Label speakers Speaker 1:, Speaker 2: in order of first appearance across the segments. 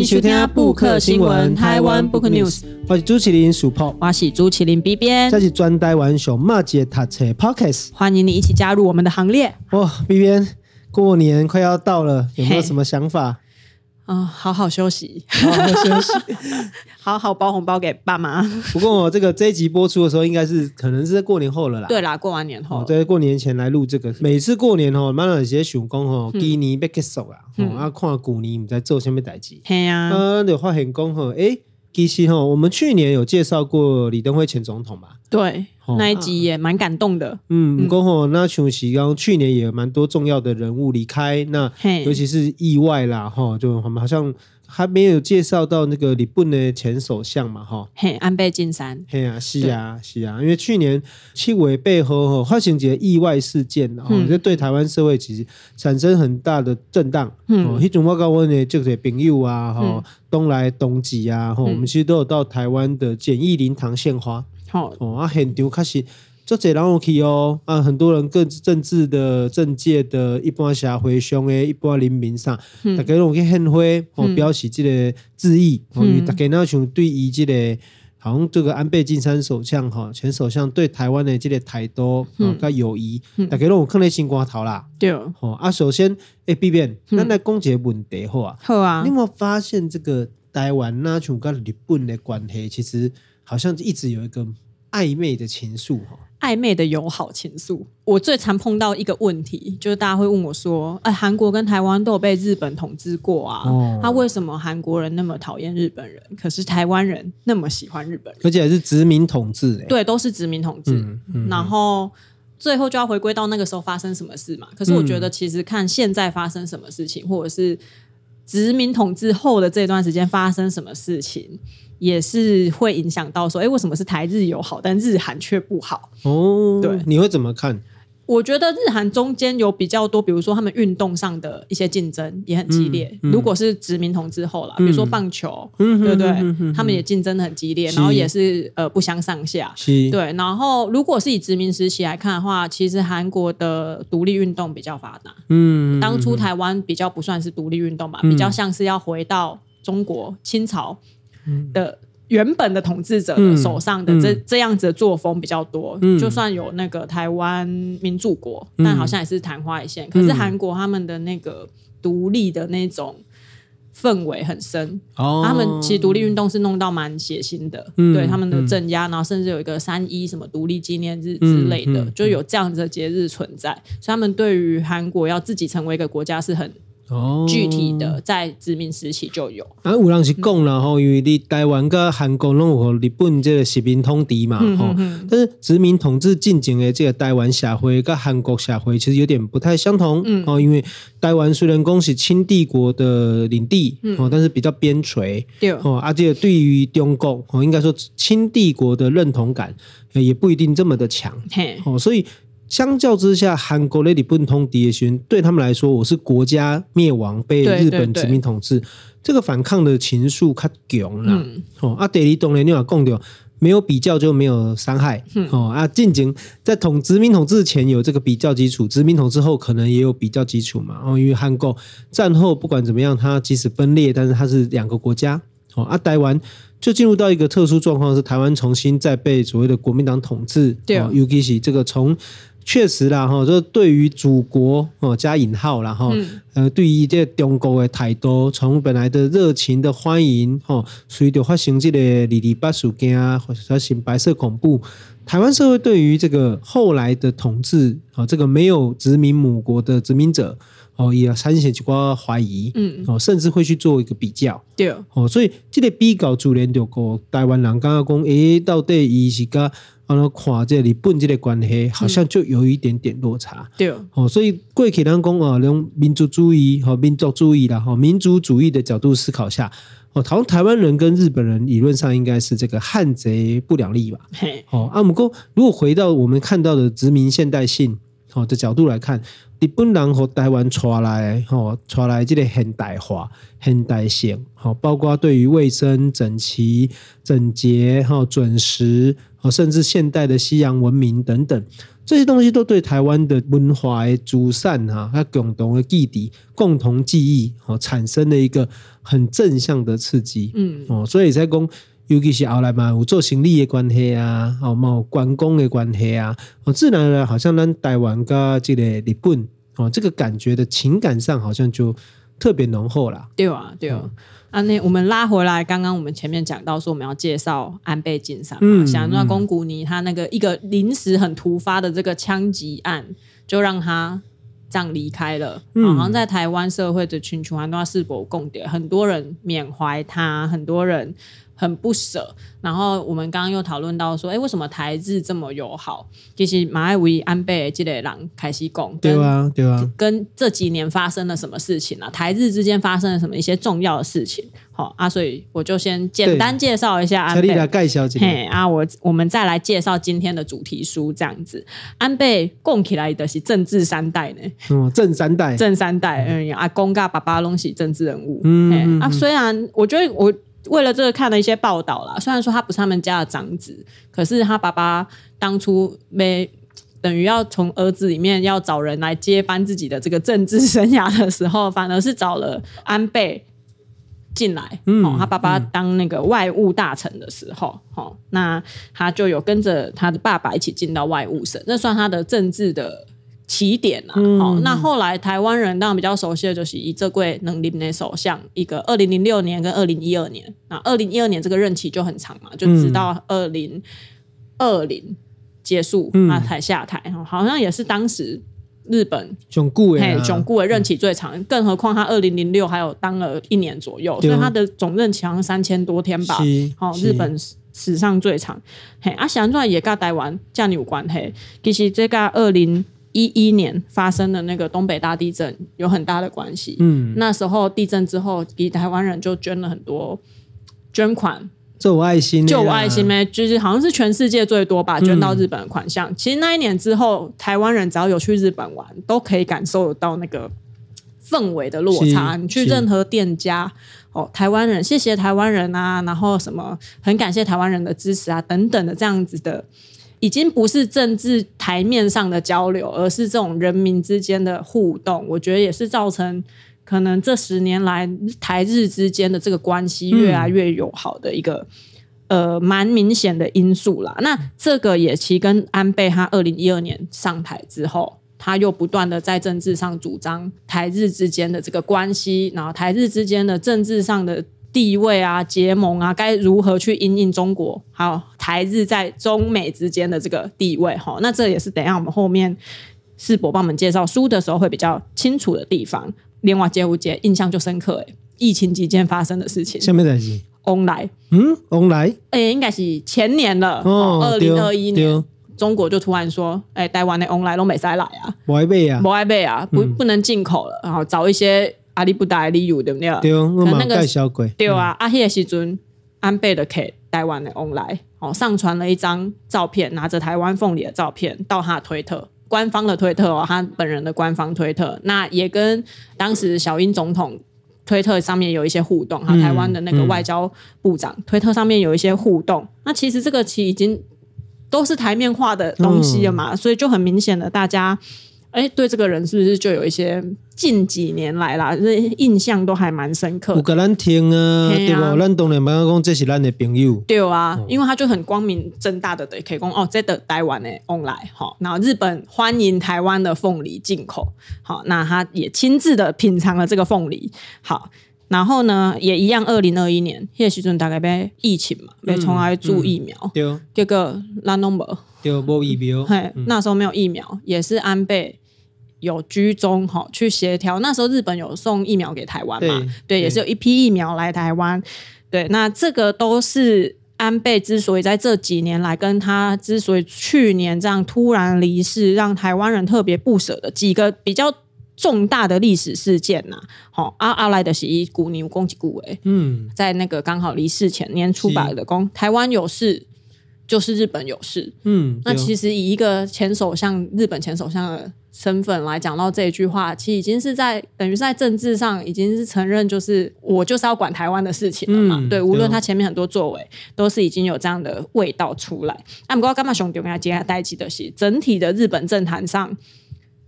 Speaker 1: 欢迎收听《布克新闻》台湾 Book News。
Speaker 2: 我是朱麒麟鼠炮，
Speaker 1: 我是朱麒麟 B 边，
Speaker 2: 这是专台湾熊马姐读册 Podcast。
Speaker 1: 欢迎你一起加入我们的行列。
Speaker 2: 哇，B 边，过年快要到了，有没有什么想法？
Speaker 1: 嗯，好好休息，
Speaker 2: 好好休息，
Speaker 1: 好好包红包给爸妈。
Speaker 2: 不过我这个这一集播出的时候，应该是可能是在过年后了啦。
Speaker 1: 对啦，过完年后，
Speaker 2: 在过年前来录这个。每次过年哦，妈妈有些想讲哦，今年要结束了，哦，啊，看古年我们在做什么代志。
Speaker 1: 嘿呀，
Speaker 2: 啊，就发现讲吼，哎。其实吼，我们去年有介绍过李登辉前总统吧？
Speaker 1: 对，那一集也蛮感动的。
Speaker 2: 嗯，过后那像是刚去年也有蛮多重要的人物离开，那尤其是意外啦，哈，就我们好像。还没有介绍到那个日本的前首相嘛，哈，
Speaker 1: 嘿，安倍晋三，
Speaker 2: 嘿啊，是啊，是啊，因为去年七尾背后发生几个意外事件，哈、嗯，这对台湾社会其实产生很大的震荡，嗯，那种我跟我的这些朋友啊，哈、嗯，东来东吉啊，哈、嗯，我们其实都有到台湾的简易灵堂献花，好、嗯，哦，啊，现场开始。做这人我去哦啊，很多人各政治的政界的一般社会上的一般人民上，嗯、大家拢去献花哦，表示这个致意哦，因为大家那像对于这个好像这个安倍晋三首相哈前首相对台湾的这个态度啊，较友谊，大家拢有看在心肝头啦。对。哦啊，首先诶，B 编，咱来讲一个问题好啊，好啊，你有没有发现这个台湾那像跟日本的关系，其实好像一直有一个暧昧的情愫哈。
Speaker 1: 暧昧的友好情愫，我最常碰到一个问题，就是大家会问我说：“哎，韩国跟台湾都有被日本统治过啊，他、哦、为什么韩国人那么讨厌日本人，可是台湾人那么喜欢日本人？
Speaker 2: 而且还是殖民统治、欸？对，
Speaker 1: 都是殖民统治。嗯嗯、然后最后就要回归到那个时候发生什么事嘛？可是我觉得，其实看现在发生什么事情，或者是殖民统治后的这段时间发生什么事情。”也是会影响到说，哎，为什么是台日友好，但日韩却不好？
Speaker 2: 哦，对，你会怎么看？
Speaker 1: 我觉得日韩中间有比较多，比如说他们运动上的一些竞争也很激烈。嗯嗯、如果是殖民统治后了，比如说棒球，嗯、对不对？他们也竞争很激烈，然后也是呃不相上下。是对，然后如果是以殖民时期来看的话，其实韩国的独立运动比较发达。嗯，当初台湾比较不算是独立运动吧，嗯、比较像是要回到中国清朝。的原本的统治者的手上的这、嗯、这样子的作风比较多，嗯、就算有那个台湾民主国，嗯、但好像也是昙花一现。嗯、可是韩国他们的那个独立的那种氛围很深，哦、他们其实独立运动是弄到蛮血腥的，嗯、对他们的镇压，然后甚至有一个三一什么独立纪念日之类的，就有这样子的节日存在，所以他们对于韩国要自己成为一个国家是很。哦，具体的在殖民时期就有。啊，
Speaker 2: 有人是讲了吼，因为你台湾跟韩国拢有日本这个殖民统治嘛，吼、嗯。但是殖民统治进行的这个台湾社会跟韩国社会其实有点不太相同。嗯。哦，因为台湾虽然讲是清帝国的领地，哦，但是比较边陲。对。哦，而且对于中国，哦，应该说清帝国的认同感也不一定这么的强。嘿。哦，所以。相较之下，韩国的日本统治的时候，对他们来说，我是国家灭亡，被日本殖民统治，这个反抗的情愫较强了。嗯、哦，啊，第二当然你要讲到，没有比较就没有伤害。嗯、哦，啊，进行在统殖民统治前有这个比较基础，殖民统治后可能也有比较基础嘛。哦，因为韩国战后不管怎么样，它即使分裂，但是它是两个国家。哦，啊，台湾就进入到一个特殊状况，是台湾重新再被所谓的国民党统治。对、哦，尤其是这个从。确实啦，哈，就对于祖国哦加引号啦，哈，呃，对于这中国的态度，从本来的热情的欢迎，哈，随着发生这个二二八事件啊，或者发生白色恐怖，台湾社会对于这个后来的统治啊，这个没有殖民母国的殖民者，哦，也产生一寡怀疑，嗯，哦，甚至会去做一个比较，对，哦，所以这个比较自然就个台湾人刚刚讲，诶，到底伊是个。然后看这日本这个关系，好像就有一点点落差。对哦，所以过去人讲啊，用民族主义和民族主义啦，哈，民族主义的角度思考下，哦，好像台湾人跟日本人理论上应该是这个汉贼不两立吧？嘿，哦，阿姆哥，如果回到我们看到的殖民现代性哦的角度来看。日本人和台湾传来，吼传来这个现代化、现代性，好，包括对于卫生、整齐、整洁、哈准时，甚至现代的西洋文明等等，这些东西都对台湾的文化的祖善哈，它共同的记忆、共同记忆哦，产生了一个很正向的刺激。嗯哦，所以才讲，尤其是后来嘛，有做生意的关系啊，哦，冇观光的关系啊，哦，自然而然好像咱台湾跟这个日本哦，这个感觉的情感上好像就特别浓厚啦。
Speaker 1: 对啊，对啊。嗯啊，那我们拉回来，刚刚我们前面讲到说我们要介绍安倍晋三嘛，想说公古尼他那个一个临时很突发的这个枪击案，就让他这样离开了。好像在台湾社会的群群很多世博共点，很多人缅怀他，很多人。很不舍，然后我们刚刚又讨论到说，哎，为什么台日这么友好？其实马爱维安倍这类人开始讲，
Speaker 2: 对啊，对啊，
Speaker 1: 跟这几年发生了什么事情啊？台日之间发生了什么一些重要的事情？好啊，所以我就先简单介绍一下安倍，
Speaker 2: 介绍一下，
Speaker 1: 嘿啊，我我们再来介绍今天的主题书，这样子，安倍供起来的是政治三代呢，
Speaker 2: 嗯，正三代，
Speaker 1: 正三代，嗯，阿公跟爸爸都是政治人物，嗯啊，虽然我觉得我。为了这个看了一些报道啦，虽然说他不是他们家的长子，可是他爸爸当初没等于要从儿子里面要找人来接班自己的这个政治生涯的时候，反而是找了安倍进来。嗯，哦，他爸爸当那个外务大臣的时候，哦，那他就有跟着他的爸爸一起进到外务省，那算他的政治的。起点啊，好、那后来台湾人当然比较熟悉的就是以这位能林的首相，一个二零零六年跟二零一二年，那二零一二年这个任期就很长嘛，就直到二零二零结束，他才下台，嗯、好像也是当时日本
Speaker 2: 囧固哎，
Speaker 1: 囧固的任期最长，嗯、更何况他二零零六还有当了一年左右，所以他的总任期好像三千多天吧，好、哦，日本史上最长。嘿，啊，想说也跟台湾这样有关系，其实这个二零。一一年发生的那个东北大地震有很大的关系。嗯，那时候地震之后，给台湾人就捐了很多捐款，
Speaker 2: 就我爱心，
Speaker 1: 就我爱心呗，就是好像是全世界最多吧，捐到日本的款项。嗯、其实那一年之后，台湾人只要有去日本玩，都可以感受到那个氛围的落差。你去任何店家，哦，台湾人谢谢台湾人啊，然后什么很感谢台湾人的支持啊，等等的这样子的。已经不是政治台面上的交流，而是这种人民之间的互动。我觉得也是造成可能这十年来台日之间的这个关系越来越友好的一个、呃蛮明显的因素啦。那这个也其实跟安倍他二零一二年上台之后，他又不断的在政治上主张台日之间的这个关系，然后台日之间的政治上的。地位啊，结盟啊，该如何去因应中国？还有台日在中美之间的这个地位，哈，那这也是等一下我们后面世博帮我们介绍书的时候会比较清楚的地方。另外，接无接印象就深刻，诶，疫情期间发生的事情。
Speaker 2: 什么东西？
Speaker 1: 翁来，
Speaker 2: 嗯，翁来，
Speaker 1: 哎，应该是前年了，哦，二零二一年，中国就突然说，哎，台湾的 online 都没再来啊，
Speaker 2: 不爱买啊，
Speaker 1: 不爱买啊，不不能进口了，然后找一些。阿里不达的理由对不对？
Speaker 2: 对，我那个小鬼。
Speaker 1: 对啊，阿迄个时阵，安倍的给台湾的翁来哦，上传了一张照片，拿着台湾凤梨的照片到他的推特，官方的推特哦，他本人的官方推特，那也跟当时小英总统推特上面有一些互动，哈、嗯，台湾的那个外交部长、嗯、推特上面有一些互动。那其实这个其实已经都是台面化的东西了嘛，嗯、所以就很明显的大家。哎，对这个人是不是就有一些近几年来啦，这印象都还蛮深刻。
Speaker 2: 有给咱听啊，对吧？咱当然不要讲这是咱的朋友。
Speaker 1: 对啊，因为他就很光明正大的对，可以讲哦，这的台湾的翁来哈，然后日本欢迎台湾的凤梨进口，好，那他也亲自的品尝了这个凤梨，好，然后呢，也一样，二零二一年，那时阵大概被疫情嘛，被从来注疫苗，对，这个拉诺姆，
Speaker 2: 对，无疫苗，
Speaker 1: 嘿，那时候没有疫苗，也是安倍。有居中哈去协调，那时候日本有送疫苗给台湾嘛？对，对，也是有一批疫苗来台湾。对，那这个都是安倍之所以在这几年来，跟他之所以去年这样突然离世，让台湾人特别不舍的几个比较重大的历史事件呐。好，阿阿来的是一股牛攻击股诶，嗯，在那个刚好离世前年出版的公，台湾有事就是日本有事，嗯，那其实以一个前首相日本前首相的。身份来讲到这一句话，其实已经是在等于是在政治上已经是承认，就是我就是要管台湾的事情了嘛。嗯、对，无论他前面很多作为，都是已经有这样的味道出来。那不过干嘛兄弟跟他接下带起的是整体的日本政坛上。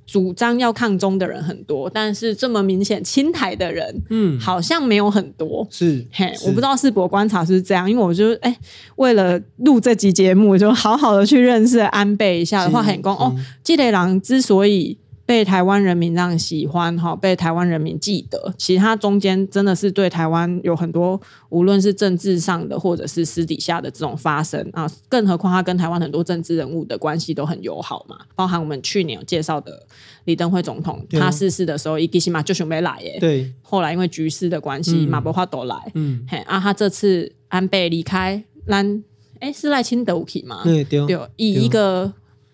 Speaker 1: 主张要抗中的人很多，但是这么明显亲台的人，嗯，好像没有很多。
Speaker 2: 是，
Speaker 1: 嘿，我不知道世博观察是这样，因为我就哎、欸，为了录这集节目，就好好的去认识安倍一下的话，很公哦，纪雷郎之所以。被台湾人民这样喜欢哈，被台湾人民记得，其实他中间真的是对台湾有很多，无论是政治上的或者是私底下的这种发生啊，更何况他跟台湾很多政治人物的关系都很友好嘛，包含我们去年有介绍的李登辉总统，他逝世的时候，伊基西马就准备来耶，
Speaker 2: 对，后
Speaker 1: 来因为局势的关系，马博华都来，嗯，嘿，啊，他这次安倍离开，兰，哎，是赖清德武体吗？
Speaker 2: 对，对，
Speaker 1: 以一个。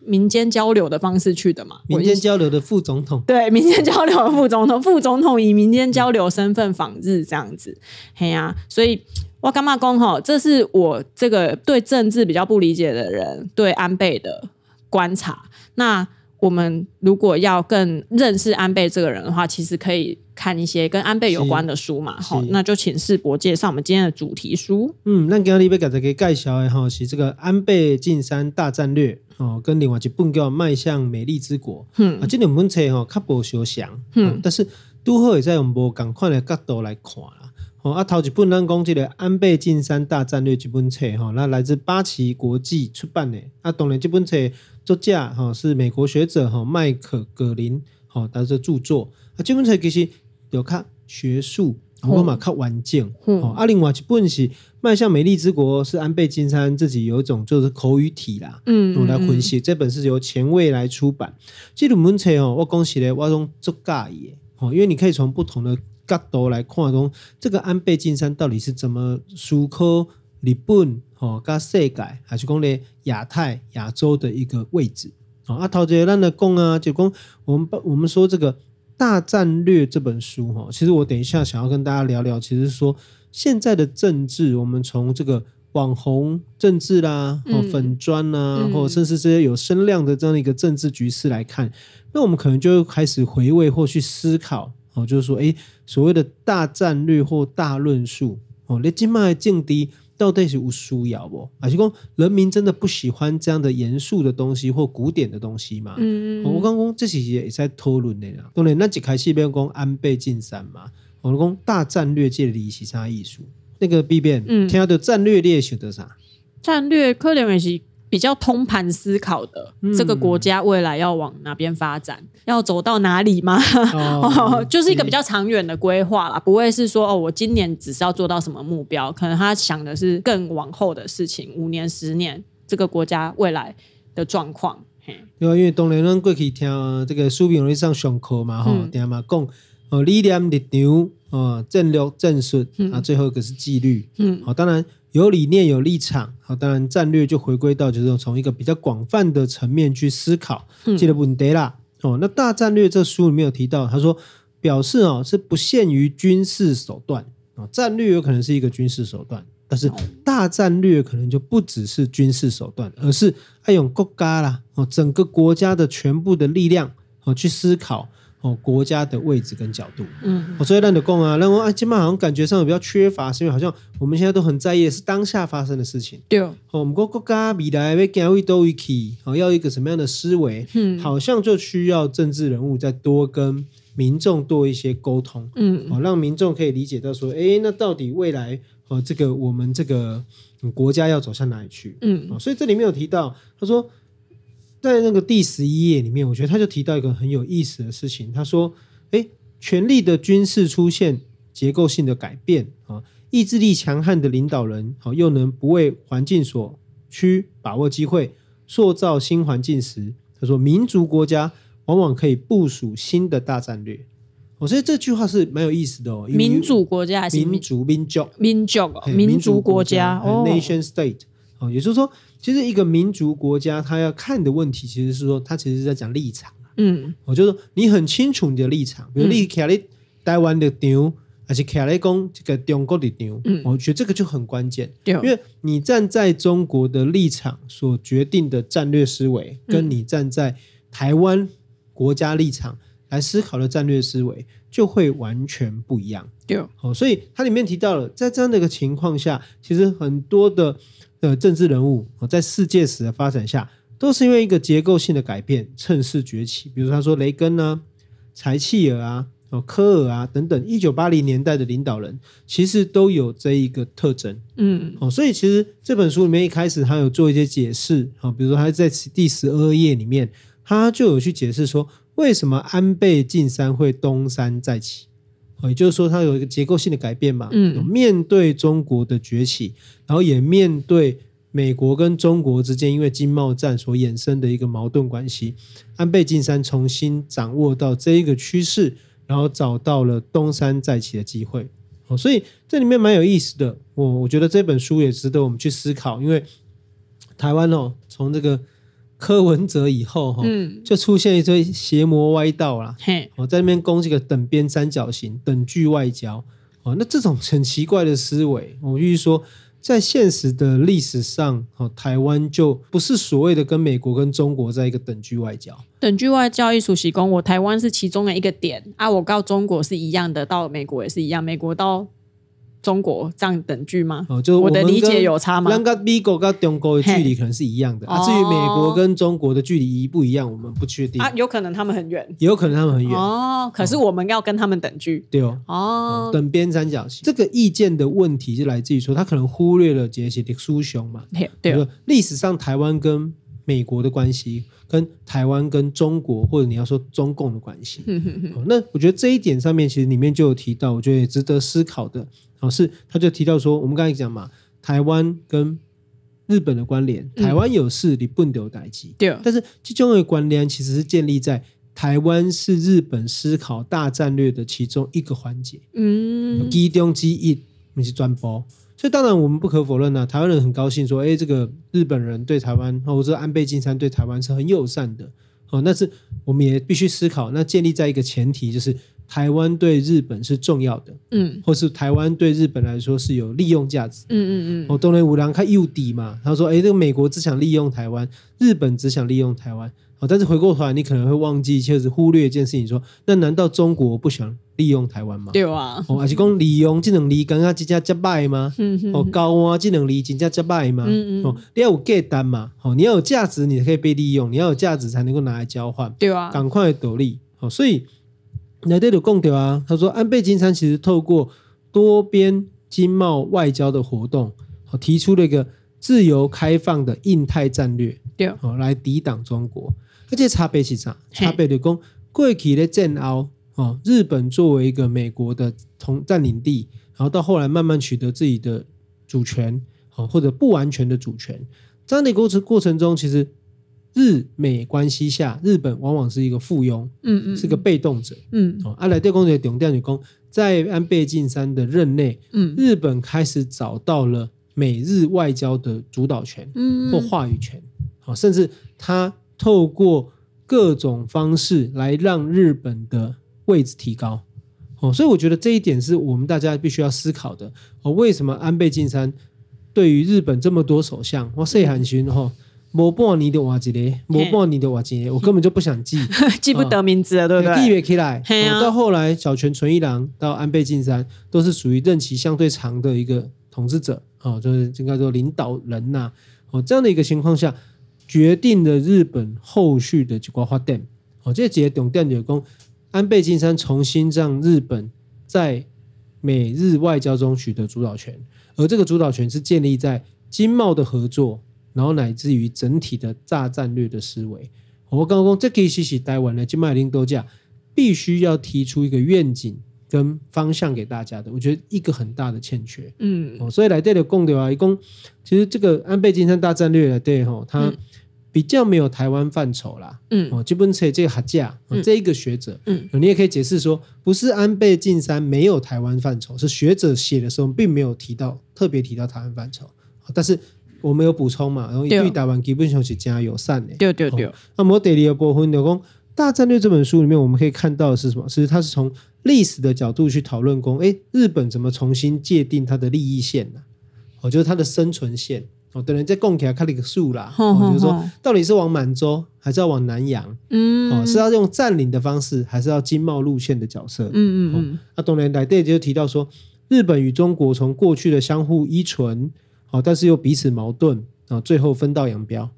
Speaker 1: 民间交流的方式去的嘛？
Speaker 2: 民间交流的副总统，
Speaker 1: 对，民间交流的副总统，副总统以民间交流身份访日这样子，嘿呀、啊，所以我干嘛讲吼，这是我这个对政治比较不理解的人对安倍的观察。那我们如果要更认识安倍这个人的话，其实可以看一些跟安倍有关的书嘛。好，那就请世博介绍我们今天的主题书。
Speaker 2: 嗯，那今天要给大家介绍的哈是这个安倍晋三大战略。哦，跟另外一本叫《迈向美丽之国》，嗯，啊，这两本册吼较无相像，嗯，但是都好会在用无共款的角度来看啦。哦，啊，头一本咱讲这个《安倍晋三大战略》这本册，哈，那来自八旗国际出版的。啊，当然这本册作者哈是美国学者哈麦可葛林，哈，他的著作。啊，这本册其实有看学术。我嘛较完整，哦，啊，另外一本是《迈向美丽之国》，是安倍晋三自己有一种就是口语体啦，嗯，我来分析。这本是由前卫来出版。这本文册哦，我恭喜咧，我拢足介意哦，因为你可以从不同的角度来看，中这个安倍晋三到底是怎么思考日本哦，加世界，还是讲咧亚太、亚洲的一个位置。啊，头一个咱来讲啊，就讲我们我们说这个。大战略这本书哈，其实我等一下想要跟大家聊聊，其实是说现在的政治，我们从这个网红政治啦、嗯、粉砖啦，嗯、或者甚至这些有声量的这样一个政治局势来看，那我们可能就开始回味或去思考哦，就是说，诶，所谓的大战略或大论述哦，你今麦境地。到底是有需要不？还是讲人民真的不喜欢这样的严肃的东西或古典的东西嘛？嗯，我刚刚这些也在讨论的啦。当然，那一开始边讲安倍晋三嘛，我讲大战略界的是啥艺术？那个 B 变，嗯，听到战略列晓得啥？
Speaker 1: 战略可能也是。比较通盘思考的，嗯、这个国家未来要往哪边发展，要走到哪里吗？哦、就是一个比较长远的规划啦，不会是说哦，我今年只是要做到什么目标，可能他想的是更往后的事情，五年、十年，这个国家未来的状况。
Speaker 2: 因为因为当年咱过去听这个苏炳荣上上课嘛，哈、嗯，听嘛讲哦，理念、立场、哦，战略、战术啊，最后一个是纪律。嗯，好，当然。有理念、有立场，好，当然战略就回归到就是从一个比较广泛的层面去思考，记得问题啦。哦，那大战略这书里面有提到，他说表示哦是不限于军事手段啊，战略有可能是一个军事手段，但是大战略可能就不只是军事手段，而是爱用国家啦哦，整个国家的全部的力量哦去思考。哦，国家的位置跟角度，嗯，所以让你讲啊，然后啊，今晚好像感觉上比较缺乏，是因为好像我们现在都很在意的是当下发生的事情，对。哦，我们国国家未来要走位到位去，哦，要一个什么样的思维，嗯，好像就需要政治人物再多跟民众多一些沟通，嗯，哦，让民众可以理解到说，哎，那到底未来哦，这个我们这个国家要走向哪里去，嗯，哦，所以这里面有提到，他说。在那个第十一页里面，我觉得他就提到一个很有意思的事情。他说：“诶，权力的军事出现结构性的改变啊，意志力强悍的领导人啊，又能不为环境所趋，把握机会，塑造新环境时，他说民族国家往往可以部署新的大战略。我觉得这句话是蛮有意思的哦。
Speaker 1: 民主国家还是
Speaker 2: 民族民族
Speaker 1: 民族民族国家
Speaker 2: 哦，nation state 哦，也就是说。”其实一个民族国家，他要看的问题，其实是说，他其实是在讲立场。嗯，我就说你很清楚你的立场，比如你卡在台湾的牛，还是卡在讲这个中国的牛，嗯，我觉得这个就很关键。对，因为你站在中国的立场所决定的战略思维，跟你站在台湾国家立场来思考的战略思维，就会完全不一样。
Speaker 1: 对，
Speaker 2: 哦，所以它里面提到了，在这样的一个情况下，其实很多的呃政治人物在世界史的发展下，都是因为一个结构性的改变趁势崛起。比如他说雷根啊、柴契尔啊。哦，科尔啊等等，一九八零年代的领导人其实都有这一个特征，嗯，哦，所以其实这本书里面一开始他有做一些解释，哦，比如说他在第十二页里面，他就有去解释说为什么安倍晋三会东山再起，哦，也就是说它有一个结构性的改变嘛，嗯，面对中国的崛起，然后也面对美国跟中国之间因为经贸战所衍生的一个矛盾关系，安倍晋三重新掌握到这一个趋势。然后找到了东山再起的机会，哦，所以这里面蛮有意思的。我我觉得这本书也值得我们去思考，因为台湾哦，从这个柯文哲以后哈，嗯，就出现一堆邪魔歪道啦，嘿，我在那边攻这个等边三角形、等距外交，哦，那这种很奇怪的思维，我预说。在现实的历史上，哦，台湾就不是所谓的跟美国跟中国在一个等距外交。
Speaker 1: 等距外交一属习公，我台湾是其中的一个点啊，我告中国是一样的，到美国也是一样，美国到。中国这样等距吗？
Speaker 2: 哦，就是
Speaker 1: 我的理解有差吗？
Speaker 2: 那个美国跟中国的距离可能是一样的，啊，至于美国跟中国的距离一不一样，我们不确定。
Speaker 1: 啊，有可能他们很远，
Speaker 2: 也有可能他们很远。
Speaker 1: 哦，可是我们要跟他们等距。
Speaker 2: 对哦。哦。等边三角形，这个意见的问题是来自于说，他可能忽略了这些的书雄嘛。对。历史上台湾跟美国的关系，跟台湾跟中国，或者你要说中共的关系。那我觉得这一点上面，其实里面就有提到，我觉得也值得思考的。哦，是，他就提到说，我们刚才讲嘛，台湾跟日本的关联，台湾有事，你不能有代机。对，但是其中的关联其实是建立在台湾是日本思考大战略的其中一个环节。嗯，其中之一，你是专播。所以当然我们不可否认呢、台湾人很高兴说，哎，这个日本人对台湾，或者安倍晋三对台湾是很友善的。哦，那是我们也必须思考，那建立在一个前提就是。台湾对日本是重要的，嗯，或是台湾对日本来说是有利用价值，嗯嗯嗯。哦东雷五郎看右底嘛，他说：“哎，这个美国只想利用台湾，日本只想利用台湾。”哦，但是回过头来，你可能会忘记，就是忽略一件事情，说：“那难道中国不想利用台湾吗？”
Speaker 1: 对啊，
Speaker 2: 哦，还是讲利用这能力刚刚真正失败吗？嗯嗯。哦，高啊，这能力真正失败吗？嗯嗯。哦，你要有价单嘛？哦，你要有价值，你才可以被利用，你要有价值才能够拿来交换。
Speaker 1: 对啊，
Speaker 2: 赶快得利。哦，所以。那这有共调啊，他说安倍晋三其实透过多边经贸外交的活动，提出了一个自由开放的印太战略，对，来抵挡中国。而且差别是啥？差别的讲，过去的战后，哦，日本作为一个美国的同占领地，然后到后来慢慢取得自己的主权，或者不完全的主权，这样的过程过程中，其实。日美关系下，日本往往是一个附庸，嗯嗯，是个被动者，嗯。哦，阿来电工的董调女工在安倍晋三的任内，嗯，日本开始找到了美日外交的主导权，嗯，或话语权，好，甚至他透过各种方式来让日本的位置提高，哦，所以我觉得这一点是我们大家必须要思考的。哦，为什么安倍晋三对于日本这么多首相，哇，细汉时哈？某半年的瓦几嘞，某半年的瓦几个，我根本就不想记，
Speaker 1: 记不得名字了，对不
Speaker 2: 对？起来。到后来，小泉纯一郎到安倍晋三，都是属于任期相对长的一个统治者，哦，就是应该说领导人呐，哦，这样的一个情况下，决定了日本后续的几个发展。哦，这几个重点就是说，安倍晋三重新让日本在美日外交中取得主导权，而这个主导权是建立在经贸的合作。然后乃至于整体的大战略的思维，我刚刚说这其实是台湾的经贸领导者必须要提出一个愿景跟方向给大家的，我觉得一个很大的欠缺。嗯，所以来这里讲的话，一共其实这个安倍晋三大战略来对哈，他比较没有台湾范畴啦。嗯，哦，基本上这个学者，这一个学者，嗯，你也可以解释说，不是安倍晋三没有台湾范畴，是学者写的时候并没有提到特别提到台湾范畴，但是。我们有补充嘛？然后对台湾基本上是加友善的。对对对。哦、那么第二部分就讲《大战略》这本书里面，我们可以看到的是什么？其实它是从历史的角度去讨论，说，哎，日本怎么重新界定它的利益线呢？哦，就是它的生存线。哦，等人在供起来看了一个数啦，哦，就是说到底是往满洲还是要往南洋？嗯，哦，是要用占领的方式，还是要经贸路线的角色？嗯嗯嗯。那当然，来对就提到说，日本与中国从过去的相互依存，哦，但是又彼此矛盾，啊，最后分道扬镳。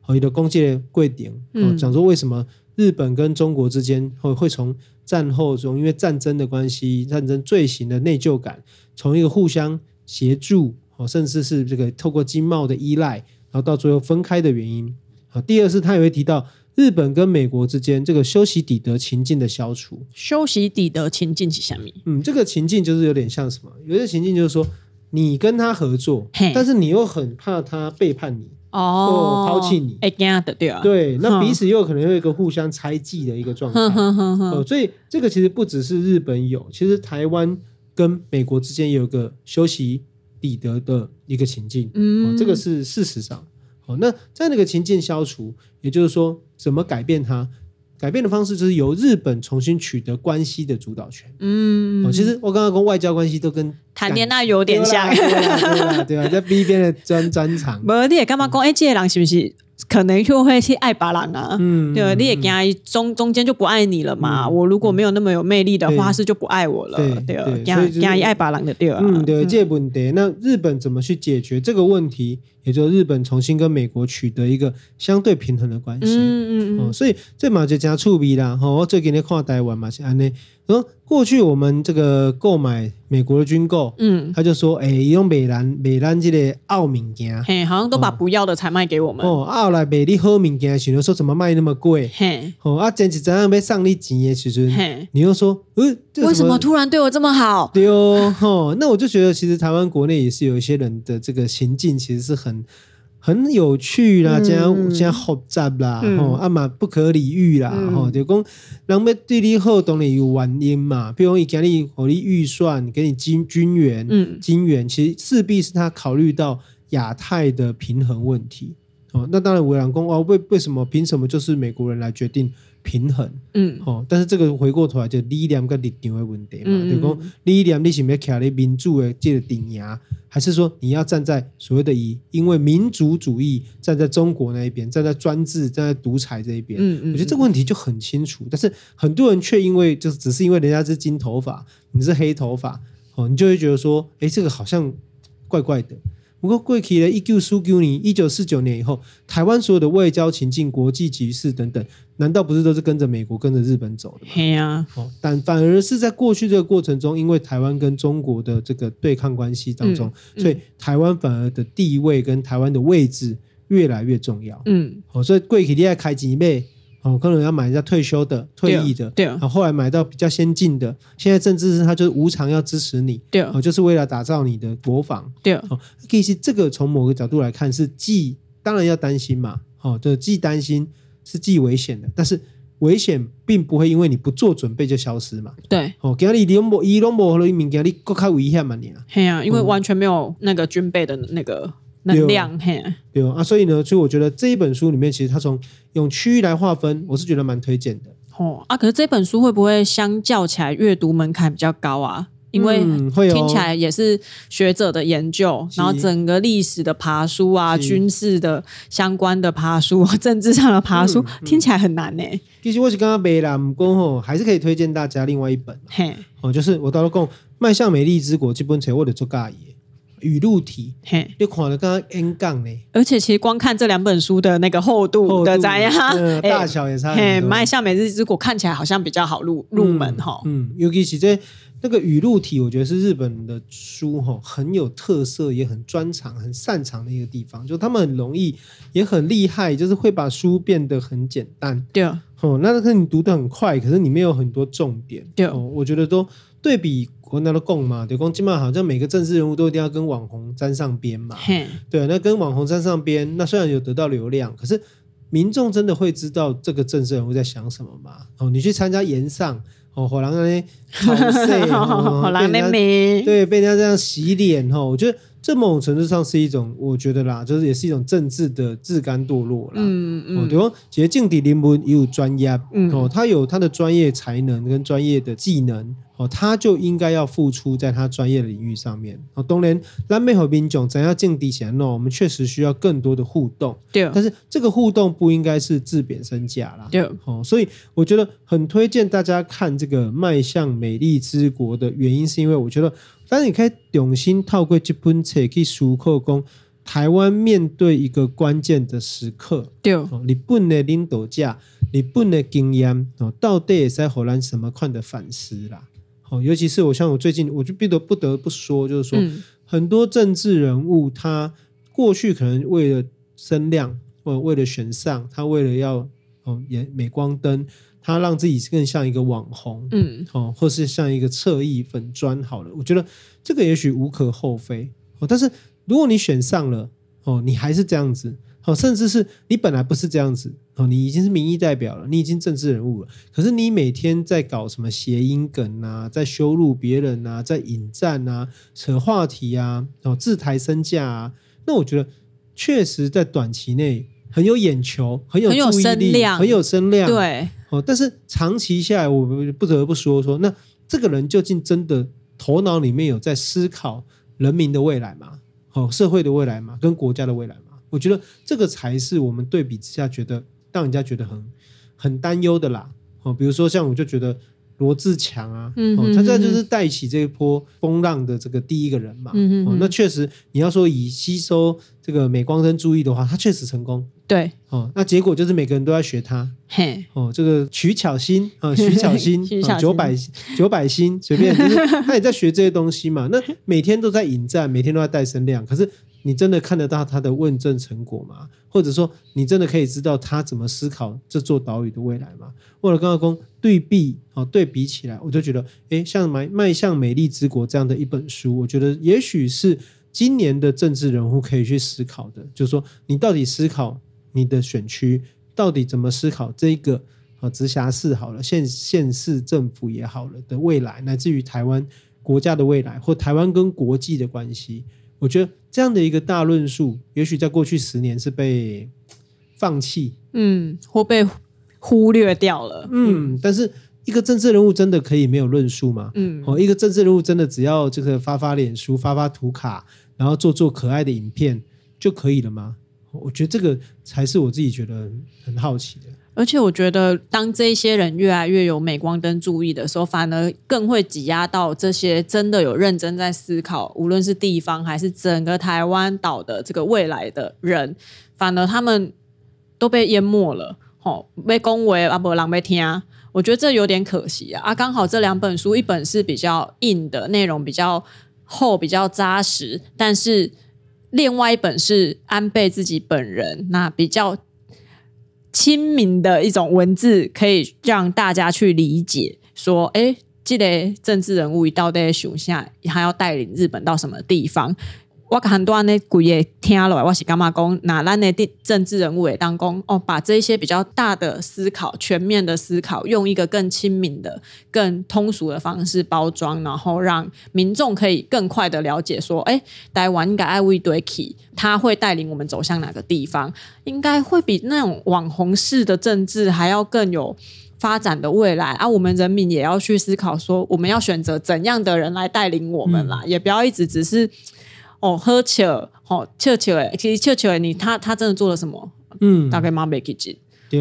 Speaker 2: 好，有的攻击贵点，哦，讲说为什么日本跟中国之间会会从战后中因为战争的关系、战争罪行的内疚感，从一个互相协助。哦，甚至是这个透过经贸的依赖，然后到最后分开的原因。啊，第二是他也会提到日本跟美国之间这个修习底德情境的消除。
Speaker 1: 修习底德情境是什么？
Speaker 2: 嗯，这个情境就是有点像什么？有些情境就是说，你跟他合作，但是你又很怕他背叛你哦，抛弃你，
Speaker 1: 哎，的对啊，
Speaker 2: 对，那彼此又可能有一个互相猜忌的一个状态。哦，所以这个其实不只是日本有，其实台湾跟美国之间有个修昔底德的一个情境，嗯、哦，这个是事实上，好、哦，那在那个情境消除，也就是说，怎么改变它？改变的方式就是由日本重新取得关系的主导权，嗯，哦，其实我刚刚跟外交关系都跟
Speaker 1: 谈恋爱有点像，
Speaker 2: 对啊，对啊，在 B 边的专专长，
Speaker 1: 不，你也干嘛讲？哎，这个人是不是？可能就会去爱别人啊，嗯、对，你也跟他中中间就不爱你了嘛。嗯、我如果没有那么有魅力的话，对是就不爱我了，对，对，跟他跟他爱别人的对啊。
Speaker 2: 嗯，对，这个问题，那日本怎么去解决这个问题？也就是日本重新跟美国取得一个相对平衡的关系。嗯嗯嗯。哦，所以这嘛就加触笔啦。哈，我最近在看台湾嘛是安内。说过去我们这个购买美国的军购，嗯，他就说，哎，用美兰美兰这个奥敏件，
Speaker 1: 嘿，好像都把不要的才卖给我们。
Speaker 2: 哦，后来美丽好敏件，想说怎么卖那么贵？嘿，哦，啊，简直怎样被上你钱的时阵，嘿，你又说，呃，
Speaker 1: 为什么突然对我这么好？
Speaker 2: 对哦，哦，那我就觉得其实台湾国内也是有一些人的这个行径，其实是很。很有趣啦，这样这样复杂啦，吼啊嘛不可理喻啦，吼就讲人们对你好，当然有原因嘛。比如讲，给你给你预算，给你金金元，嗯，金元，其实势必是他考虑到亚太的平衡问题。哦，那当然，我讲公哦，为为什么凭什么就是美国人来决定？平衡，嗯，哦，但是这个回过头来就力量跟力量的问题嘛，嗯、就讲力量你是要卡在民主的这个顶牙，还是说你要站在所谓的以因为民族主义站在中国那一边，站在专制、站在独裁这一边？嗯嗯，我觉得这个问题就很清楚，但是很多人却因为就是只是因为人家是金头发，你是黑头发，哦，你就会觉得说，哎，这个好像怪怪的。不过，过去的一九四九年、一九四九年以后，台湾所有的外交情境、国际局势等等，难道不是都是跟着美国、跟着日本走的吗？
Speaker 1: 对啊。
Speaker 2: 哦，但反而是在过去这个过程中，因为台湾跟中国的这个对抗关系当中，所以台湾反而的地位跟台湾的位置越来越重要。嗯。哦，所以过去你要开几倍？哦，可能要买一下退休的、退役的，对，然后后来买到比较先进的，现在甚至是他就是无偿要支持你，对，哦，就是为了打造你的国防，对，哦，其实这个从某个角度来看是既当然要担心嘛，哦，就既担心是既危险的，但是危险并不会因为你不做准备就消失嘛，对，哦，给你你莫伊拢莫了一名给你更加危险嘛你啊，
Speaker 1: 对啊，因为完全没有那个军备的那个。能量嘿，
Speaker 2: 对啊，所以呢，所以我觉得这一本书里面，其实它从用区域来划分，我是觉得蛮推荐的。
Speaker 1: 哦啊，可是这本书会不会相较起来阅读门槛比较高啊？因为听起来也是学者的研究，然后整个历史的爬书啊，军事的相关的爬书，政治上的爬书，听起来很难呢。
Speaker 2: 其实我是刚刚背了，过吼还是可以推荐大家另外一本。嘿，哦，就是我到了讲迈向美丽之国这本书，我得做尬爷。语录体，嘿，你看了刚刚 N 杠呢，
Speaker 1: 而且其实光看这两本书的那个厚度的怎样，
Speaker 2: 大小也差很多。
Speaker 1: 迈向美丽之国看起来好像比较好入入门哈，
Speaker 2: 嗯，尤其是这那个语录体，我觉得是日本的书哈很有特色，也很专长、很擅长的一个地方，就他们很容易，也很厉害，就是会把书变得很简单。对啊，哦，那可是你读得很快，可是里面有很多重点。对哦，我觉得都对比。国内的共嘛，对，共起码好像每个政治人物都一定要跟网红沾上边嘛。嘿对，那跟网红沾上边，那虽然有得到流量，可是民众真的会知道这个政治人物在想什么吗？哦，你去参加演上，哦，火狼那些，好色，火狼那边，对，被人家这样洗脸，哦，我觉得这某种程度上是一种，我觉得啦，就是也是一种政治的自甘堕落啦。嗯嗯，对方其实政治人物也有专业，嗯哦，他有他的专业才能跟专业的技能。哦，他就应该要付出在他专业的领域上面。哦，当然，咱们和民众怎样降低钱呢？我们确实需要更多的互动。对，但是这个互动不应该是自贬身价啦。对，哦，所以我觉得很推荐大家看这个《迈向美丽之国》的原因，是因为我觉得，当然你可以重新透过这本册去思考，讲台湾面对一个关键的时刻，对，哦，日本的领导者，日本的经验，哦，到底也在荷兰什么款的反思啦？哦，尤其是我像我最近，我就不得不得不说，就是说、嗯、很多政治人物，他过去可能为了声量，或为了选上，他为了要哦演镁光灯，他让自己更像一个网红，嗯，哦，或是像一个侧翼粉专好了，我觉得这个也许无可厚非哦。但是如果你选上了，哦，你还是这样子。哦，甚至是你本来不是这样子哦，你已经是民意代表了，你已经政治人物了。可是你每天在搞什么谐音梗啊，在羞辱别人啊，在引战啊，扯话题啊，哦，自抬身价啊，那我觉得确实在短期内很有眼球，很有注意力，很有声量，很有声量。对，哦，但是长期下来，我不得不说说，那这个人究竟真的头脑里面有在思考人民的未来吗？哦，社会的未来吗？跟国家的未来吗？我觉得这个才是我们对比之下觉得让人家觉得很很担忧的啦。哦，比如说像我就觉得罗志强啊，嗯、哦，他这就是带起这一波风浪的这个第一个人嘛。嗯、哦，那确实你要说以吸收这个镁光灯注意的话，他确实成功。对，哦，那结果就是每个人都在学他。嘿，哦，这个徐巧芯啊，徐巧 芯，九百九百星随便，就是他也在学这些东西嘛。那 每天都在引战，每天都在带声量，可是。你真的看得到他的问政成果吗？或者说，你真的可以知道他怎么思考这座岛屿的未来吗？或者刚刚说对比哦，对比起来，我就觉得，诶，像迈迈向美丽之国这样的一本书，我觉得也许是今年的政治人物可以去思考的，就是说，你到底思考你的选区，到底怎么思考这一个啊直辖市好了，县县市政府也好了的未来，乃至于台湾国家的未来，或台湾跟国际的关系。我觉得这样的一个大论述，也许在过去十年是被放弃，嗯，或被忽略掉了，嗯。但是一个政治人物真的可以没有论述吗？嗯，哦，一个政治人物真的只要这个发发脸书、发发图卡，然后做做可爱的影片就可以了吗？我觉得这个才是我自己觉得很好奇的。而且我觉得，当这些人越来越有镁光灯注意的时候，反而更会挤压到这些真的有认真在思考，无论是地方还是整个台湾岛的这个未来的人，反而他们都被淹没了。吼，被恭维啊，不，人要听。我觉得这有点可惜啊。啊，刚好这两本书，一本是比较硬的内容，比较厚，比较扎实，但是另外一本是安倍自己本人，那比较。亲民的一种文字，可以让大家去理解，说，哎，这个政治人物一到底熊下，他要带领日本到什么地方？我很多呢，鬼也听了，我是干嘛讲？那咱的政治人物也当讲哦，把这些比较大的思考、全面的思考，用一个更亲民的、更通俗的方式包装，然后让民众可以更快的了解，说，哎，台湾应该爱为对起，他会带领我们走向哪个地方？应该会比那种网红式的政治还要更有发展的未来啊！我们人民也要去思考，说我们要选择怎样的人来带领我们啦，嗯、也不要一直只是。哦，喝酒，哦，笑笑诶，其实笑笑诶，你他他真的做了什么？嗯，大概妈没记住，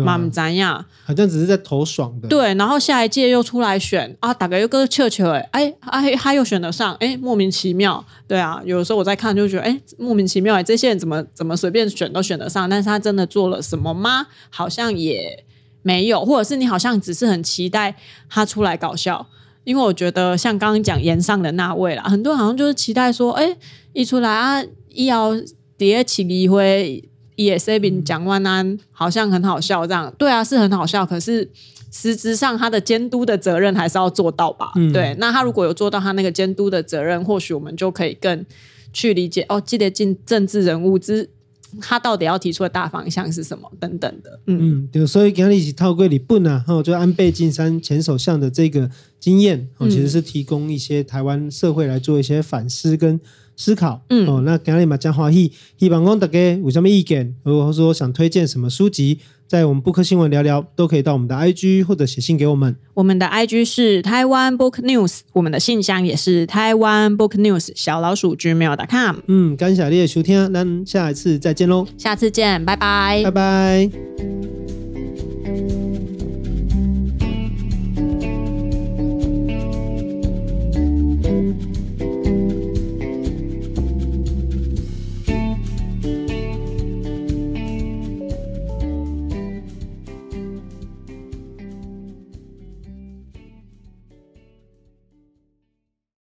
Speaker 2: 妈唔知呀，好像只是在投爽的。对，然后下一届又出来选啊，大概又个笑笑诶，哎哎，他又选得上，哎，莫名其妙。对啊，有时候我在看就觉得，哎，莫名其妙诶，这些人怎么怎么随便选都选得上？但是他真的做了什么吗？好像也没有，或者是你好像只是很期待他出来搞笑。因为我觉得像刚刚讲炎上的那位啦，很多好像就是期待说，哎，一出来啊，一要第二期议会也是边讲万安，好像很好笑这样。对啊，是很好笑，可是实质上他的监督的责任还是要做到吧？嗯、对，那他如果有做到他那个监督的责任，或许我们就可以更去理解哦，记得进政治人物之。他到底要提出的大方向是什么？等等的，嗯。嗯，对，所以跟他一起套柜里不呢，哈，就安倍晋三前首相的这个经验，哦，其实是提供一些台湾社会来做一些反思跟思考。嗯，哦，那今日嘛讲欢喜，希望讲大家有什么意见，如果说想推荐什么书籍，在我们布克新闻聊聊，都可以到我们的 IG 或者写信给我们。
Speaker 1: 我们的 IG 是台湾 Book News，我们的信箱也是台湾 Book News 小老鼠 gmail.com。
Speaker 2: 嗯，感谢你的收听，那下一次再见喽。
Speaker 1: 下次见，拜拜，
Speaker 2: 拜拜。